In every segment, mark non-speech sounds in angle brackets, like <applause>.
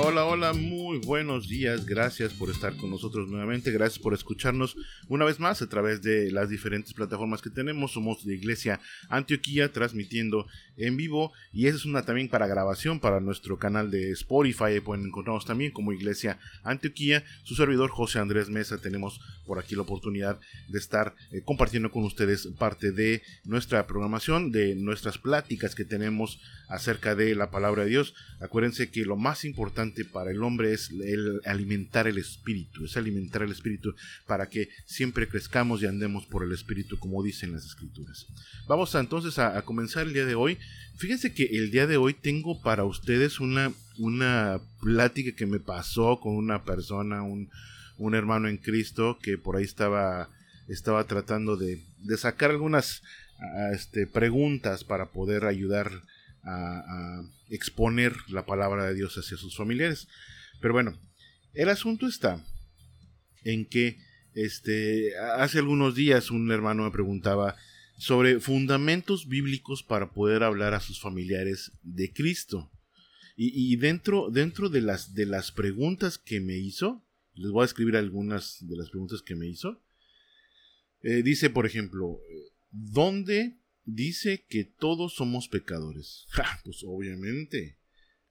Hola, hola, buenos días, gracias por estar con nosotros nuevamente, gracias por escucharnos una vez más a través de las diferentes plataformas que tenemos, somos de Iglesia Antioquía transmitiendo en vivo. Y esa es una también para grabación para nuestro canal de Spotify, pueden encontrarnos también como Iglesia Antioquía, su servidor José Andrés Mesa, tenemos por aquí la oportunidad de estar eh, compartiendo con ustedes parte de nuestra programación, de nuestras pláticas que tenemos acerca de la palabra de Dios, acuérdense que lo más importante para el hombre es el alimentar el espíritu, es alimentar el espíritu para que siempre crezcamos y andemos por el espíritu como dicen las escrituras. Vamos entonces a, comenzar el día de hoy. Fíjense que el día de hoy tengo para ustedes una, una plática que me pasó con una persona, un, hermano en Cristo que por ahí estaba, estaba tratando de, sacar algunas este, preguntas para poder ayudar a, exponer la palabra de Dios hacia sus familiares. Pero bueno, el asunto está en que este, hace algunos días un hermano me preguntaba sobre fundamentos bíblicos para poder hablar a sus familiares de Cristo. Y, dentro, dentro de, las, de las preguntas que me hizo, les voy a escribir algunas de las preguntas que me hizo. Eh, dice, por ejemplo, ¿dónde dice que todos somos pecadores. <laughs> pues obviamente,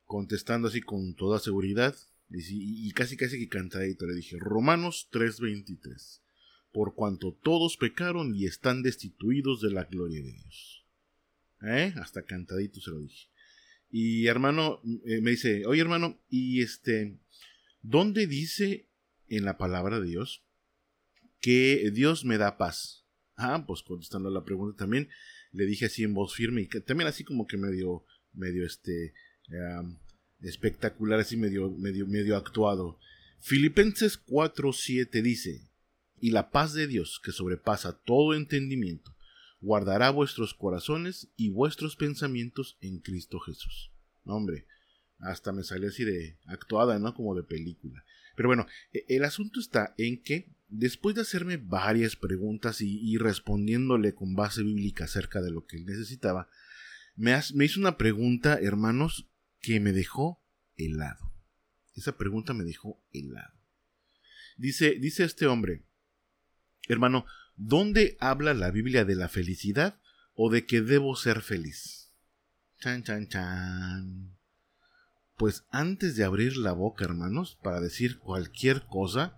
contestando así con toda seguridad, y, casi casi que cantadito le dije, Romanos 3:23, por cuanto todos pecaron y están destituidos de la gloria de Dios. ¿Eh? Hasta cantadito se lo dije. Y hermano, eh, me dice, oye hermano, y este, ¿dónde dice en la palabra de Dios que Dios me da paz? Ah, pues contestando la pregunta también, le dije así en voz firme y también así como que medio, medio este, espectacular, así medio, medio, actuado. Filipenses 4:7 dice, y la paz de Dios, que sobrepasa todo entendimiento, guardará vuestros corazones y vuestros pensamientos en Cristo Jesús. hombre, hasta me salió así de actuada, ¿no? Como de película. Pero bueno, e, el asunto está en que después de hacerme varias preguntas y, respondiéndole con base bíblica acerca de lo que él necesitaba, me, me, hizo una pregunta, hermanos, que me dejó helado. Esa pregunta me dejó helado. Dice, dice este hombre, hermano, ¿dónde habla la Biblia de la felicidad o de que debo ser feliz? Chan, chan, chan. Pues antes de abrir la boca, hermanos, para decir cualquier cosa,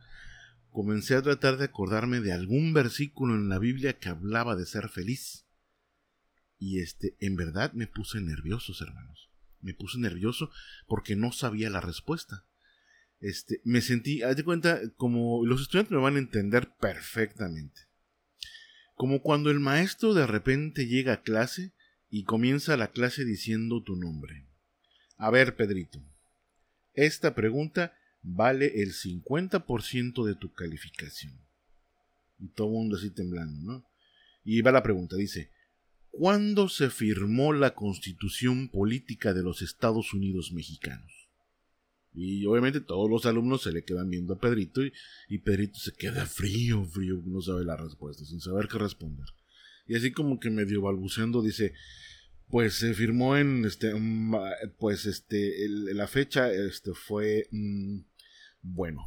comencé a tratar de acordarme de algún versículo en la Biblia que hablaba de ser feliz. Y este, en verdad me puse nervioso, hermanos. Me puse nervioso porque no sabía la respuesta. Este, me sentí, haz de cuenta, como los estudiantes me van a entender perfectamente. Como cuando el maestro de repente llega a clase y comienza la clase diciendo tu nombre. A ver, Pedrito, esta pregunta vale el 50% de tu calificación. Y todo el mundo así temblando, ¿no? Y va la pregunta, dice, ¿cuándo se firmó la constitución política de los Estados Unidos mexicanos? Y obviamente todos los alumnos se le quedan viendo a Pedrito y, Pedrito se queda frío, frío, no sabe la respuesta, sin saber qué responder. Y así como que medio balbuceando dice, pues se firmó en este pues este la fecha este fue mm, bueno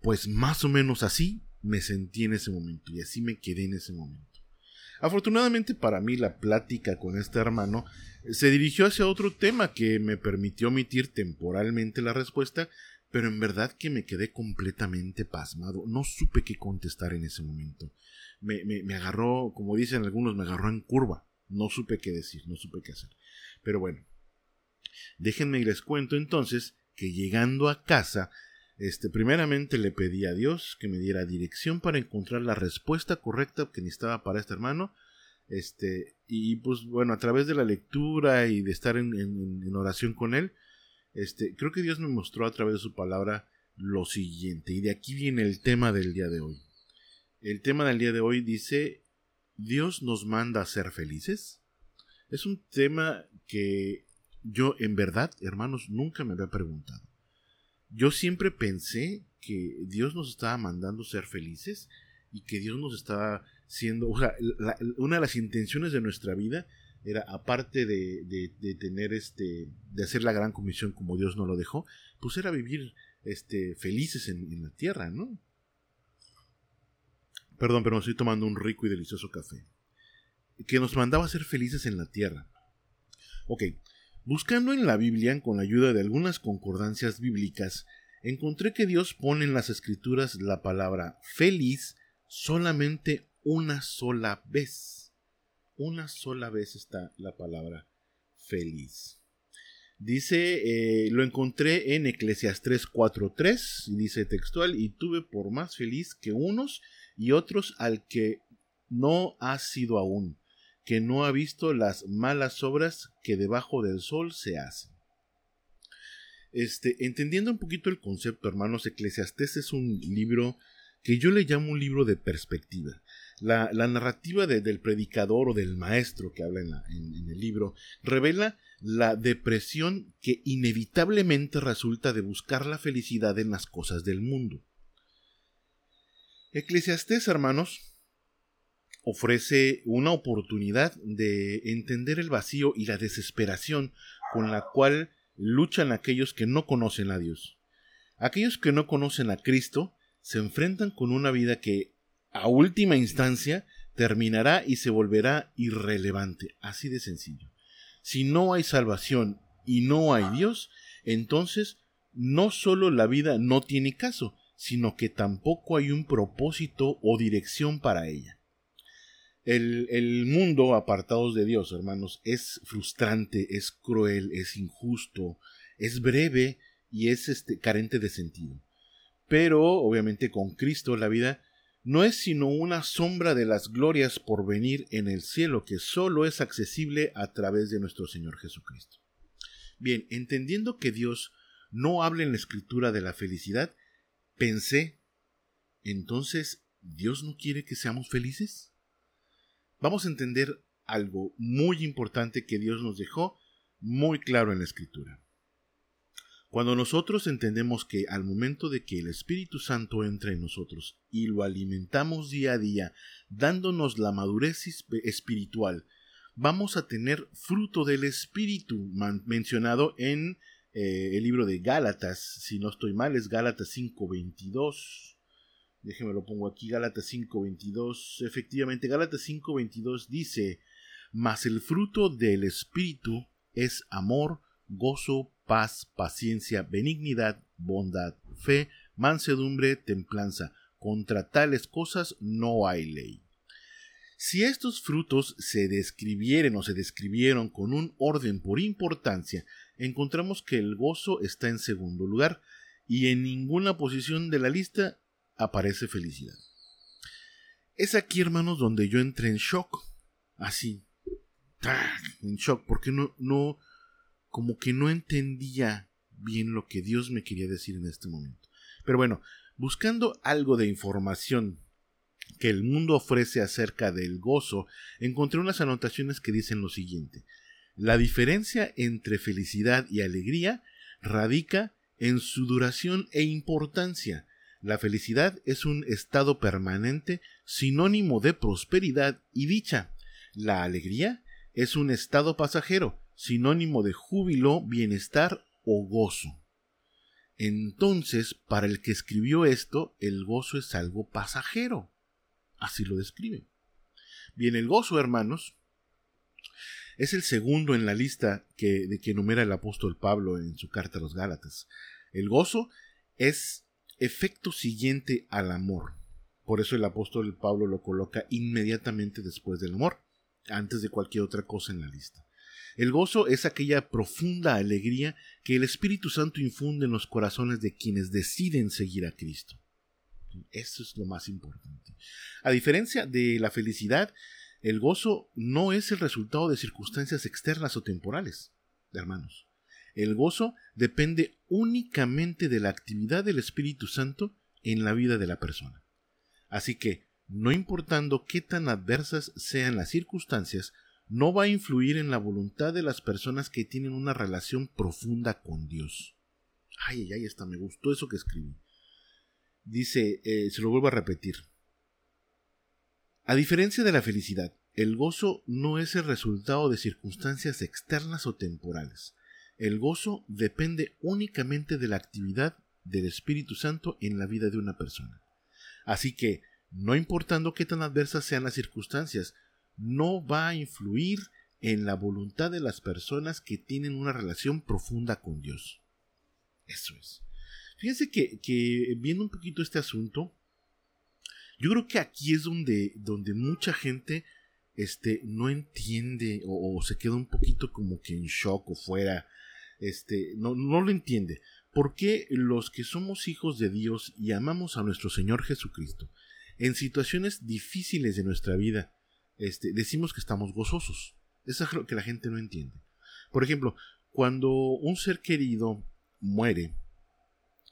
pues más o menos así me sentí en ese momento y así me quedé en ese momento afortunadamente para mí la plática con este hermano se dirigió hacia otro tema que me permitió omitir temporalmente la respuesta pero en verdad que me quedé completamente pasmado. No supe qué contestar en ese momento. Me, me, agarró como dicen algunos me agarró en curva. No supe qué decir, no supe qué hacer. Pero bueno, déjenme y les cuento entonces que llegando a casa, este, primeramente le pedí a Dios que me diera dirección para encontrar la respuesta correcta que necesitaba para este hermano. Este, y pues bueno, a través de la lectura y de estar en, oración con él, este, creo que Dios me mostró a través de su palabra lo siguiente. Y de aquí viene el tema del día de hoy. El tema del día de hoy dice ¿Dios nos manda a ser felices? Es un tema que yo en verdad, hermanos, nunca me había preguntado. Yo siempre pensé que Dios nos estaba mandando ser felices y que Dios nos estaba siendo, o sea, una de las intenciones de nuestra vida era aparte de, de, tener este, de hacer la gran comisión como Dios nos lo dejó, pues era vivir este, felices en, la tierra, ¿no? Perdón, pero me estoy tomando un rico y delicioso café. Que nos mandaba a ser felices en la tierra. Ok, buscando en la Biblia, con la ayuda de algunas concordancias bíblicas, encontré que Dios pone en las escrituras la palabra feliz solamente una sola vez. Una sola vez está la palabra feliz. Dice, eh, lo encontré en Eclesiastes 4.3 y dice textual, y tuve por más feliz que unos y otros al que no ha sido aún, que no ha visto las malas obras que debajo del sol se hacen. Este, entendiendo un poquito el concepto, hermanos, Eclesiastés es un libro que yo le llamo un libro de perspectiva. La, narrativa del predicador o del maestro que habla en, en el libro revela la depresión que inevitablemente resulta de buscar la felicidad en las cosas del mundo. Eclesiastés, hermanos, ofrece una oportunidad de entender el vacío y la desesperación con la cual luchan aquellos que no conocen a Dios. Aquellos que no conocen a Cristo se enfrentan con una vida que, a última instancia, terminará y se volverá irrelevante, así de sencillo. Si no hay salvación y no hay Dios, entonces no solo la vida no tiene caso, sino que tampoco hay un propósito o dirección para ella. El, mundo apartados de Dios, hermanos, es frustrante, es cruel, es injusto, es breve y es este, carente de sentido. Pero, obviamente, con Cristo la vida no es sino una sombra de las glorias por venir en el cielo que solo es accesible a través de nuestro Señor Jesucristo. Bien, entendiendo que Dios no habla en la escritura de la felicidad, Pensé, entonces, ¿Dios no quiere que seamos felices? Vamos a entender algo muy importante que Dios nos dejó muy claro en la escritura. Cuando nosotros entendemos que al momento de que el Espíritu Santo entra en nosotros y lo alimentamos día a día, dándonos la madurez espiritual, vamos a tener fruto del Espíritu mencionado en eh, el libro de Gálatas, si no estoy mal, es Gálatas 5.22. Déjeme lo pongo aquí, Gálatas 5.22. Efectivamente, Gálatas 5.22 dice, mas el fruto del Espíritu es amor, gozo, paz, paciencia, benignidad, bondad, fe, mansedumbre, templanza. Contra tales cosas no hay ley. Si estos frutos se describieren o se describieron con un orden por importancia, encontramos que el gozo está en segundo lugar y en ninguna posición de la lista aparece felicidad. Es aquí, hermanos, donde yo entré en shock. Así. En shock, porque no, no, como que no entendía bien lo que Dios me quería decir en este momento. Pero bueno, buscando algo de información que el mundo ofrece acerca del gozo, encontré unas anotaciones que dicen lo siguiente. La diferencia entre felicidad y alegría radica en su duración e importancia. La felicidad es un estado permanente sinónimo de prosperidad y dicha. La alegría es un estado pasajero, sinónimo de júbilo, bienestar o gozo. Entonces, para el que escribió esto, el gozo es algo pasajero. Así lo describe. Bien, el gozo, hermanos, es el segundo en la lista que, de que enumera el apóstol Pablo en su carta a los Gálatas. El gozo es efecto siguiente al amor. Por eso el apóstol Pablo lo coloca inmediatamente después del amor, antes de cualquier otra cosa en la lista. El gozo es aquella profunda alegría que el Espíritu Santo infunde en los corazones de quienes deciden seguir a Cristo. Eso es lo más importante. A diferencia de la felicidad, el gozo no es el resultado de circunstancias externas o temporales, hermanos. El gozo depende únicamente de la actividad del Espíritu Santo en la vida de la persona. Así que, no importando qué tan adversas sean las circunstancias, no va a influir en la voluntad de las personas que tienen una relación profunda con Dios. Ay, ay, ay, hasta me gustó eso que escribí. Dice, eh, se lo vuelvo a repetir, a diferencia de la felicidad, el gozo no es el resultado de circunstancias externas o temporales. El gozo depende únicamente de la actividad del Espíritu Santo en la vida de una persona. Así que, no importando qué tan adversas sean las circunstancias, no va a influir en la voluntad de las personas que tienen una relación profunda con Dios. Eso es. Fíjense que, viendo un poquito este asunto, yo creo que aquí es donde, donde mucha gente este, no entiende o, se queda un poquito como que en shock o fuera, este, no, no lo entiende. ¿Por qué los que somos hijos de Dios y amamos a nuestro Señor Jesucristo, en situaciones difíciles de nuestra vida, este, decimos que estamos gozosos? Eso es lo que la gente no entiende. Por ejemplo, cuando un ser querido muere,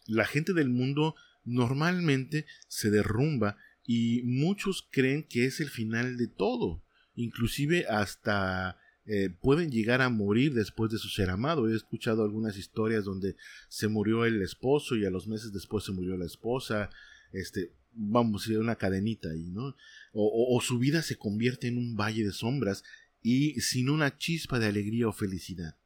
la gente del mundo normalmente se derrumba y muchos creen que es el final de todo. Inclusive hasta eh, pueden llegar a morir después de su ser amado. He escuchado algunas historias donde se murió el esposo y a los meses después se murió la esposa. Este, vamos, una cadenita ahí, ¿no? O, su vida se convierte en un valle de sombras y sin una chispa de alegría o felicidad.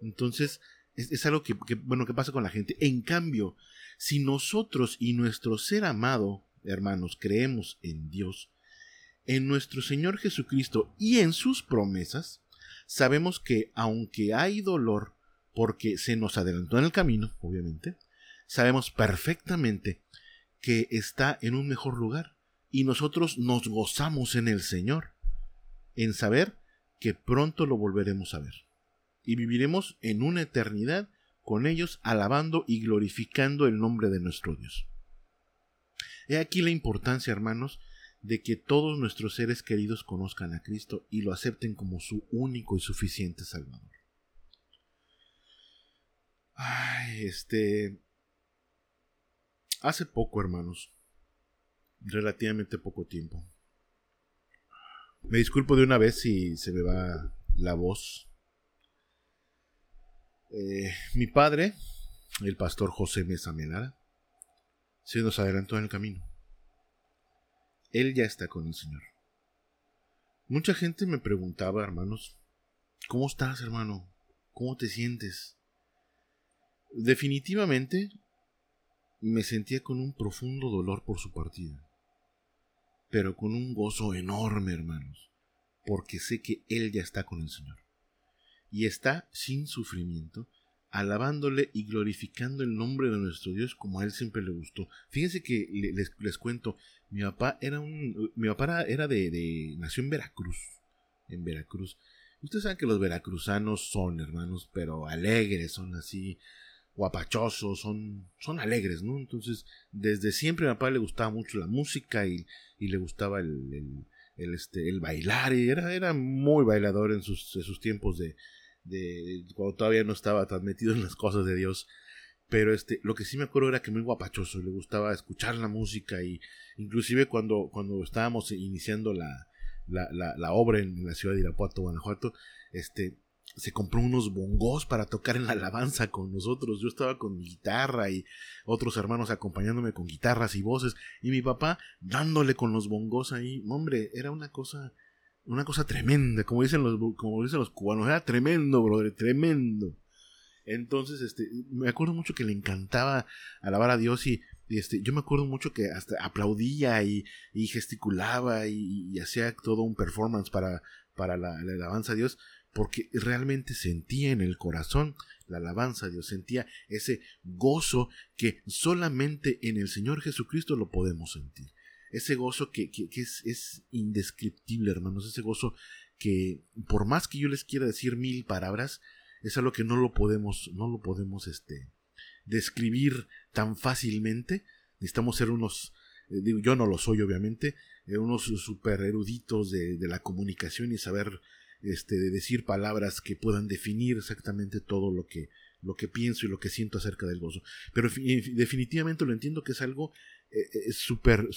Entonces, es, algo que, bueno, que pasa con la gente. En cambio, si nosotros y nuestro ser amado, hermanos, creemos en Dios, en nuestro Señor Jesucristo y en sus promesas, sabemos que aunque hay dolor porque se nos adelantó en el camino, obviamente, sabemos perfectamente que está en un mejor lugar y nosotros nos gozamos en el Señor, en saber que pronto lo volveremos a ver y viviremos en una eternidad con ellos alabando y glorificando el nombre de nuestro Dios. He aquí la importancia, hermanos, de que todos nuestros seres queridos conozcan a Cristo y lo acepten como su único y suficiente Salvador. Ay, este... Hace poco, hermanos, relativamente poco tiempo. Me disculpo de una vez si se me va la voz, eh, mi padre, el pastor José Mesa Melara, se nos adelantó en el camino. Él ya está con el Señor. Mucha gente me preguntaba, hermanos, ¿cómo estás, hermano? ¿Cómo te sientes? Definitivamente me sentía con un profundo dolor por su partida, pero con un gozo enorme, hermanos, porque sé que Él ya está con el Señor y está sin sufrimiento, alabándole y glorificando el nombre de nuestro Dios como a él siempre le gustó. Fíjense que les, cuento, mi papá era un, mi papá era de, de, nació en Veracruz, en Veracruz. Ustedes saben que los veracruzanos son hermanos, pero alegres, son así guapachosos, son, son alegres, ¿no? Entonces, desde siempre a mi papá le gustaba mucho la música y, y le gustaba el, el, este, el bailar, y era, era muy bailador en sus, en sus tiempos de, de cuando todavía no estaba tan metido en las cosas de Dios. Pero este, lo que sí me acuerdo era que muy guapachoso, le gustaba escuchar la música y inclusive cuando, cuando estábamos iniciando la, la, la, obra en la ciudad de Irapuato, Guanajuato, este, se compró unos bongos para tocar en la alabanza con nosotros. Yo estaba con mi guitarra y otros hermanos acompañándome con guitarras y voces y mi papá dándole con los bongos ahí. Hombre, era una cosa una cosa tremenda, como dicen los, como dicen los cubanos, era tremendo, brother, tremendo. Entonces, este, me acuerdo mucho que le encantaba alabar a Dios y, este, yo me acuerdo mucho que hasta aplaudía y, y gesticulaba y, hacía todo un performance para, para la, la, alabanza a Dios, porque realmente sentía en el corazón la alabanza a Dios, sentía ese gozo que solamente en el Señor Jesucristo lo podemos sentir. Ese gozo que, es, indescriptible, hermanos, ese gozo que por más que yo les quiera decir mil palabras, es algo que no lo podemos, no lo podemos este, describir tan fácilmente. Necesitamos ser unos, eh, digo, yo no lo soy obviamente, eh, unos super eruditos de, la comunicación y saber este, de decir palabras que puedan definir exactamente todo lo que, lo que pienso y lo que siento acerca del gozo. Pero definitivamente lo entiendo que es algo eh, súper,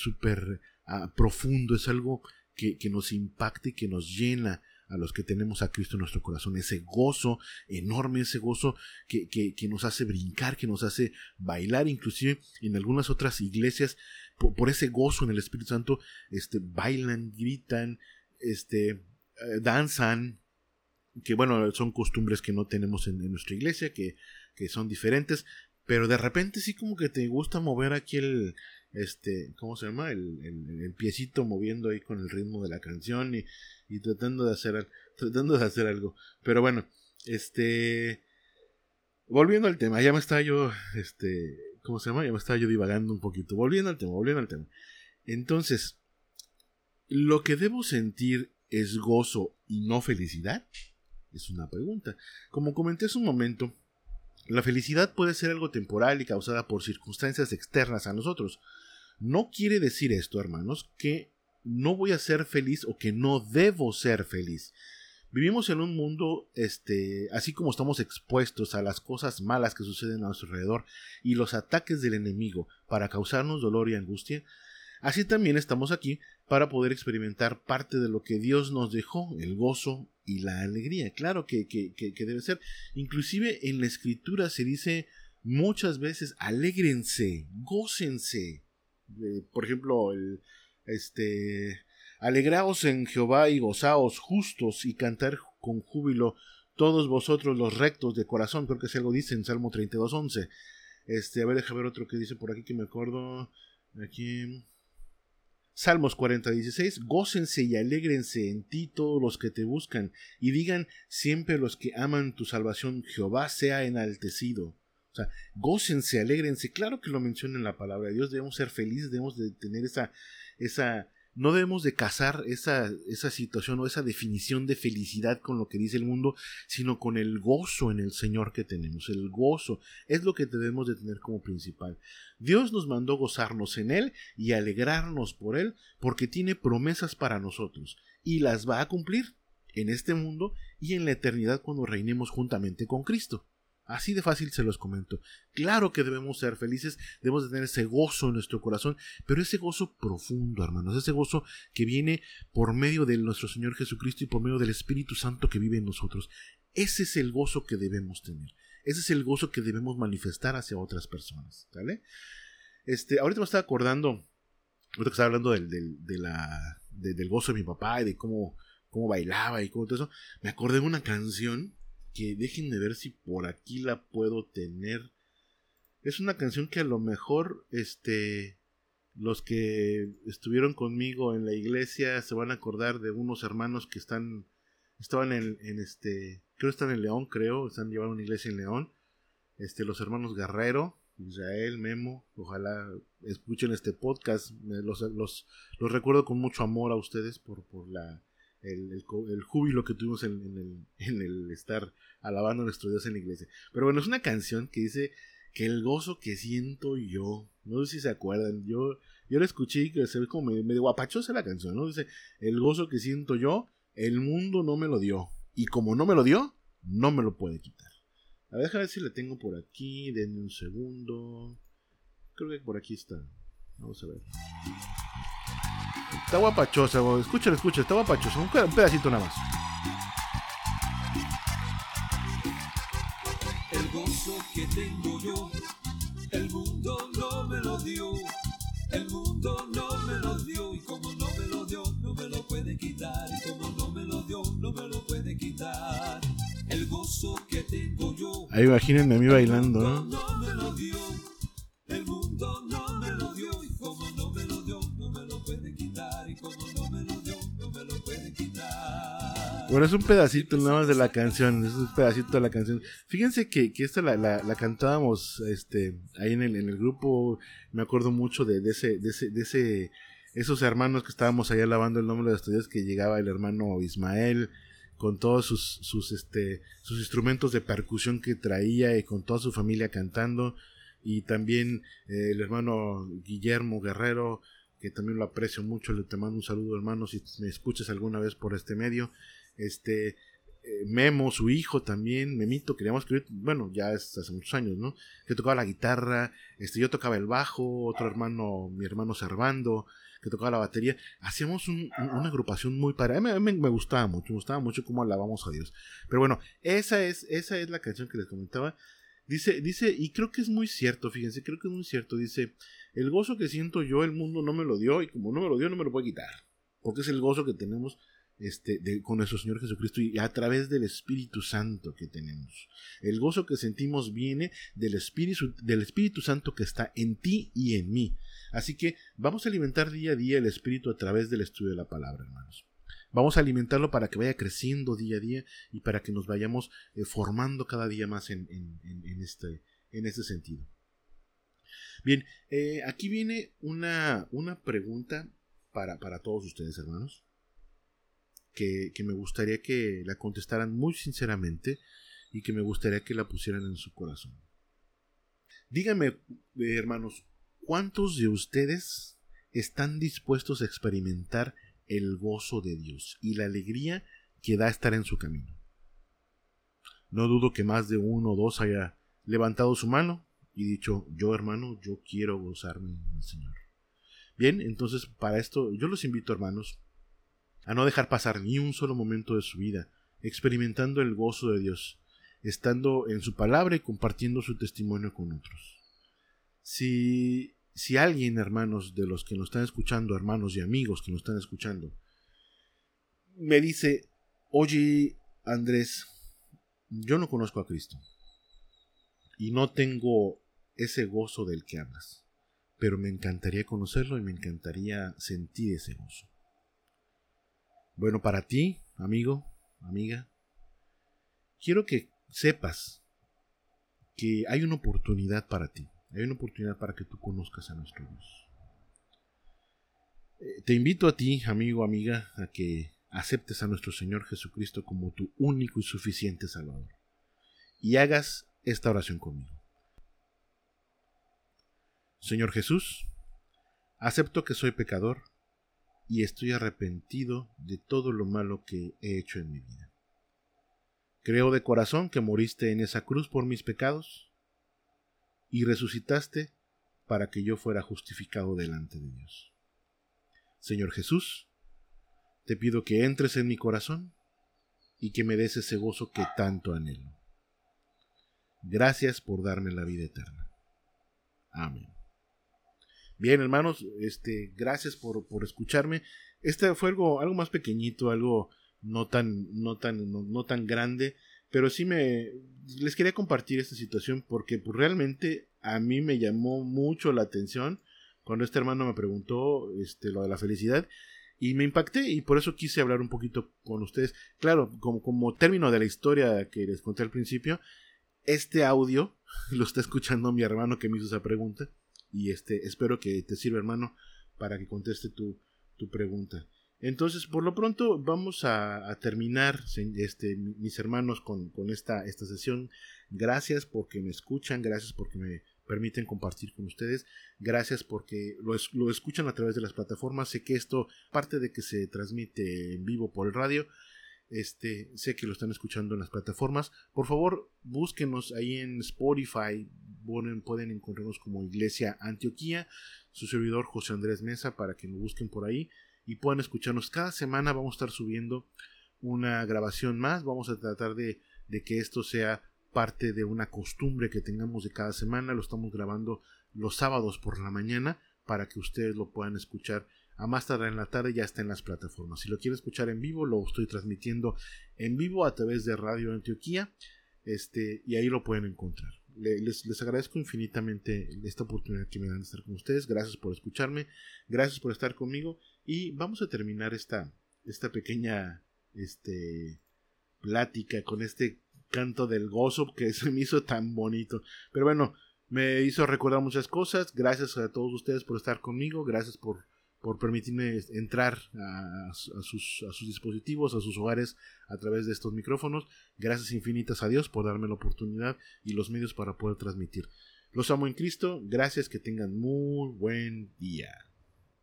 ah, profundo, es algo que, nos impacta y que nos llena a los que tenemos a Cristo en nuestro corazón, ese gozo enorme, ese gozo que, nos hace brincar, que nos hace bailar, inclusive en algunas otras iglesias, por, ese gozo en el Espíritu Santo, este, bailan, gritan, este, eh, danzan, que bueno, son costumbres que no tenemos en, nuestra iglesia, que, que, son diferentes, pero de repente sí como que te gusta mover aquí el, este, ¿cómo se llama? El, el, piecito moviendo ahí con el ritmo de la canción y, y tratando de hacer, <laughs> tratando de hacer algo. Pero bueno, este, volviendo al tema, ya me estaba yo, este, ¿cómo se llama? Ya me estaba yo divagando un poquito. Volviendo al tema, volviendo al tema. Entonces, ¿lo que debo sentir es gozo y no felicidad? Es una pregunta. Como comenté hace un momento, la felicidad puede ser algo temporal y causada por circunstancias externas a nosotros. No quiere decir esto, hermanos, que no voy a ser feliz o que no debo ser feliz. Vivimos en un mundo, este, así como estamos expuestos a las cosas malas que suceden a nuestro alrededor y los ataques del enemigo para causarnos dolor y angustia, así también estamos aquí para poder experimentar parte de lo que Dios nos dejó, el gozo y la alegría. Claro que, que, que, debe ser. Inclusive en la escritura se dice muchas veces, alégrense, gócense. Por ejemplo, el, este, alegraos en Jehová y gozaos justos y cantar con júbilo todos vosotros los rectos de corazón. Creo que si algo dice en Salmo 32.11. Este, a ver, deja ver otro que dice por aquí que me acuerdo. Aquí. Salmos 40, 16, gócense y alégrense en ti todos los que te buscan, y digan siempre los que aman tu salvación, Jehová sea enaltecido. O sea, gócense, alégrense. Claro que lo menciona en la palabra de Dios, debemos ser felices, debemos de tener esa, esa no debemos de casar esa, esa situación o esa definición de felicidad con lo que dice el mundo, sino con el gozo en el Señor que tenemos. El gozo es lo que debemos de tener como principal. Dios nos mandó gozarnos en Él y alegrarnos por Él porque tiene promesas para nosotros y las va a cumplir en este mundo y en la eternidad cuando reinemos juntamente con Cristo. Así de fácil se los comento. Claro que debemos ser felices, debemos de tener ese gozo en nuestro corazón, pero ese gozo profundo, hermanos, ese gozo que viene por medio de nuestro Señor Jesucristo y por medio del Espíritu Santo que vive en nosotros. Ese es el gozo que debemos tener. Ese es el gozo que debemos manifestar hacia otras personas. ¿Vale? Este, ahorita me estaba acordando, ahorita que estaba hablando del, de la, del gozo de mi papá y de cómo, cómo bailaba y cómo todo eso, me acordé de una canción que déjenme ver si por aquí la puedo tener. Es una canción que a lo mejor este los que estuvieron conmigo en la iglesia se van a acordar de unos hermanos que están estaban en, en este creo están en León creo están llevando una iglesia en León este los hermanos Guerrero Israel Memo ojalá escuchen este podcast los, los, los recuerdo con mucho amor a ustedes por, por la el, júbilo que tuvimos <laughs> en, el, estar alabando a nuestro Dios en la iglesia. Pero bueno, es una canción que dice que el gozo que siento yo, no sé si se acuerdan, yo, yo la escuché y que se ve como medio, guapachosa la canción, ¿no? Dice, el gozo que siento yo, el mundo no me lo dio. Y como no me lo dio, no me lo puede quitar. A ver, déjame ver si la tengo por aquí, denme un segundo. Creo que por aquí está. Vamos a ver. Está guapachosa, escucha, escucha, está guapachosa. Un pedacito nada más. El gozo que tengo yo, el mundo no me lo dio. El mundo no me lo dio y como no me lo dio, no me lo puede quitar. Y como no me lo dio, no me lo puede quitar. El gozo que tengo yo. Ahí imagínense a mí bailando, ¿no? Bueno, es un pedacito nada más de la canción, es un pedacito de la canción. Fíjense que, que esta la, la, cantábamos este, ahí en el, en el grupo, me acuerdo mucho de, de, ese, de, ese, de ese, esos hermanos que estábamos ahí alabando el nombre de los Dios, que llegaba el hermano Ismael con todos sus, sus, este, sus instrumentos de percusión que traía y con toda su familia cantando. Y también eh, el hermano Guillermo Guerrero, que también lo aprecio mucho, le te mando un saludo hermano si me escuchas alguna vez por este medio, este eh, Memo, su hijo también, Memito, queríamos escribir, bueno, ya es hace muchos años, ¿no? Que tocaba la guitarra, este, yo tocaba el bajo, otro hermano, mi hermano Servando, que tocaba la batería. Hacíamos una agrupación muy para A mí, me, gustaba mucho, me gustaba mucho cómo alabamos a Dios. Pero bueno, esa es, esa es la canción que les comentaba. Dice, dice, y creo que es muy cierto, fíjense, creo que es muy cierto. Dice, el gozo que siento yo, el mundo no me lo dio, y como no me lo dio, no me lo puede quitar. Porque es el gozo que tenemos este, con nuestro Señor Jesucristo y a través del Espíritu Santo que tenemos. El gozo que sentimos viene del Espíritu, del Espíritu Santo que está en ti y en mí. Así que vamos a alimentar día a día el Espíritu a través del estudio de la palabra, hermanos. Vamos a alimentarlo para que vaya creciendo día a día y para que nos vayamos eh, formando cada día más en, este, en este sentido. Bien, eh, aquí viene una, una pregunta para, para todos ustedes, hermanos que, me gustaría que la contestaran muy sinceramente y que me gustaría que la pusieran en su corazón. Díganme, eh, hermanos, ¿cuántos de ustedes están dispuestos a experimentar el gozo de Dios y la alegría que da estar en su camino? No dudo que más de uno o dos haya levantado su mano y dicho, yo hermano, yo quiero gozarme en el Señor. Bien, entonces para esto yo los invito, hermanos, a no dejar pasar ni un solo momento de su vida, experimentando el gozo de Dios, estando en su palabra y compartiendo su testimonio con otros. Si, si alguien, hermanos, de los que nos están escuchando, hermanos y amigos que nos están escuchando, me dice, oye, Andrés, yo no conozco a Cristo y no tengo ese gozo del que hablas, pero me encantaría conocerlo y me encantaría sentir ese gozo. Bueno, para ti, amigo, amiga, quiero que sepas que hay una oportunidad para ti. Hay una oportunidad para que tú conozcas a nuestro Dios. Eh, te invito a ti, amigo, amiga, a que aceptes a nuestro Señor Jesucristo como tu único y suficiente Salvador. Y hagas esta oración conmigo. Señor Jesús, acepto que soy pecador y estoy arrepentido de todo lo malo que he hecho en mi vida. Creo de corazón que moriste en esa cruz por mis pecados y resucitaste para que yo fuera justificado delante de Dios. Señor Jesús, te pido que entres en mi corazón y que me des ese gozo que tanto anhelo. Gracias por darme la vida eterna. Amén. Bien, hermanos, este, gracias por, por escucharme. Este fue algo, más pequeñito, algo no tan, no tan, no, tan grande, pero sí me les quería compartir esta situación porque pues, realmente a mí me llamó mucho la atención cuando este hermano me preguntó este, lo de la felicidad y me impacté y por eso quise hablar un poquito con ustedes. Claro, como, como término de la historia que les conté al principio, este audio <laughs> lo está escuchando mi hermano que me hizo esa pregunta y este, espero que te sirva, hermano, para que conteste tu, tu pregunta. Entonces, por lo pronto, vamos a, terminar, este, mis hermanos, con, con esta, esta sesión. Gracias porque me escuchan, gracias porque me permiten compartir con ustedes. Gracias porque lo, lo, escuchan a través de las plataformas. Sé que esto, parte de que se transmite en vivo por el radio, este, sé que lo están escuchando en las plataformas. Por favor, búsquenos ahí en Spotify. Pueden, pueden encontrarnos como Iglesia Antioquía. Su servidor José Andrés Mesa para que lo busquen por ahí y puedan escucharnos. Cada semana vamos a estar subiendo una grabación más. Vamos a tratar de, de que esto sea parte de una costumbre que tengamos de cada semana. Lo estamos grabando los sábados por la mañana para que ustedes lo puedan escuchar a más tardar en la tarde ya está en las plataformas. Si lo quieren escuchar en vivo, lo estoy transmitiendo en vivo a través de Radio Antioquía. Este, y ahí lo pueden encontrar. Les, les, agradezco infinitamente esta oportunidad que me dan de estar con ustedes. Gracias por escucharme. Gracias por estar conmigo. Y vamos a terminar esta, esta pequeña este, plática con este canto del gozo que se me hizo tan bonito. Pero bueno, me hizo recordar muchas cosas. Gracias a todos ustedes por estar conmigo. Gracias por por permitirme entrar a, sus, dispositivos, a sus hogares a través de estos micrófonos. Gracias infinitas a Dios por darme la oportunidad y los medios para poder transmitir. Los amo en Cristo, gracias, que tengan muy buen día.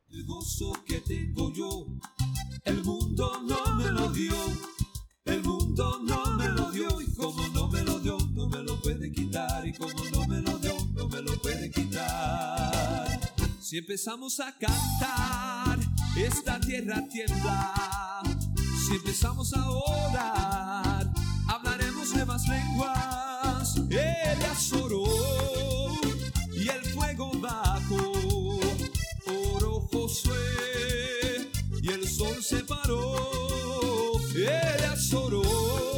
El gozo que tengo yo, el mundo no me lo dio, el mundo no me lo dio y como no me lo dio, no me lo puede quitar y como Si empezamos a cantar, esta tierra tiembla. Si empezamos a orar, hablaremos nuevas lenguas. Él azoró y el fuego bajó. Oro Josué y el sol se paró. Él azoró.